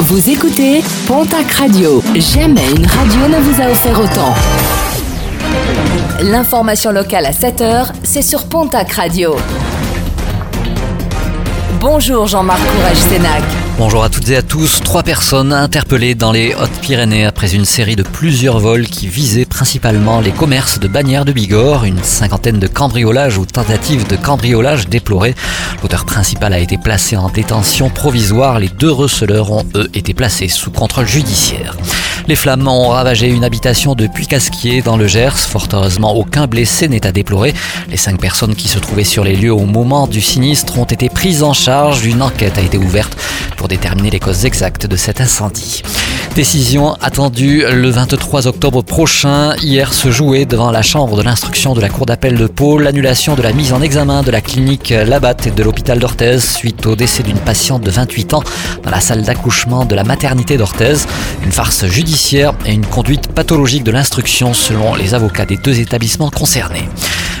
Vous écoutez Pontac Radio. Jamais une radio ne vous a offert autant. L'information locale à 7h, c'est sur Pontac Radio. Bonjour Jean-Marc Courage Sénac. Bonjour à toutes et à tous. Trois personnes interpellées dans les Hautes-Pyrénées après une série de plusieurs vols qui visaient principalement les commerces de Bagnères de Bigorre. Une cinquantaine de cambriolages ou tentatives de cambriolage déplorées. L'auteur principal a été placé en détention provisoire. Les deux receleurs ont eux été placés sous contrôle judiciaire. Les flammes ont ravagé une habitation de Puy-Casquier dans le Gers. Fort heureusement, aucun blessé n'est à déplorer. Les cinq personnes qui se trouvaient sur les lieux au moment du sinistre ont été prises en charge. Une enquête a été ouverte pour déterminer les causes exactes de cet incendie. Décision attendue le 23 octobre prochain. Hier se jouait devant la chambre de l'instruction de la Cour d'appel de Pau l'annulation de la mise en examen de la clinique Labatte et de l'hôpital d'Orthez suite au décès d'une patiente de 28 ans dans la salle d'accouchement de la maternité d'Orthez. Une farce judiciaire et une conduite pathologique de l'instruction selon les avocats des deux établissements concernés.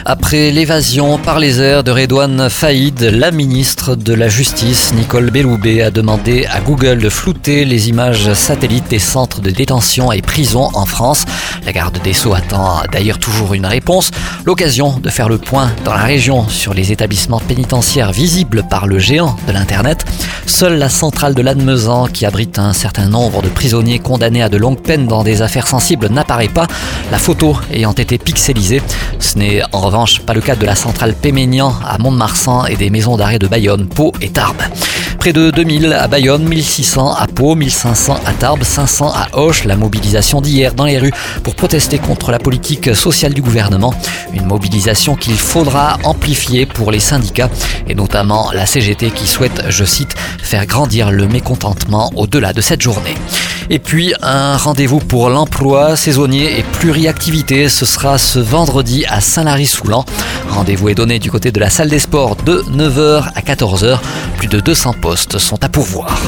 Après l'évasion par les airs de Redouane Faïd, la ministre de la Justice, Nicole Belloubet, a demandé à Google de flouter les images satellites des centres de détention et prisons en France. La garde des Sceaux attend d'ailleurs toujours une réponse. L'occasion de faire le point dans la région sur les établissements pénitentiaires visibles par le géant de l'Internet. Seule la centrale de Lannemezan, qui abrite un certain nombre de prisonniers condamnés à de longues peines dans des affaires sensibles, n'apparaît pas, la photo ayant été pixelisée. Ce n'est en revanche pas le cas de la centrale Péménian à Mont-de-Marsan et des maisons d'arrêt de Bayonne, Pau et Tarbes. Près de 2000 à Bayonne, 1600 à Pau, 1500 à Tarbes, 500 à Auch. La mobilisation d'hier dans les rues pour protester contre la politique sociale du gouvernement. Une mobilisation qu'il faudra amplifier pour les syndicats et notamment la CGT qui souhaite, je cite, faire grandir le mécontentement au-delà de cette journée. Et puis un rendez-vous pour l'emploi saisonnier et pluriactivité, ce sera ce vendredi à Saint-Lary-Soulan. Rendez-vous est donné du côté de la salle des sports de 9h à 14h. Plus de 200 postes sont à pourvoir.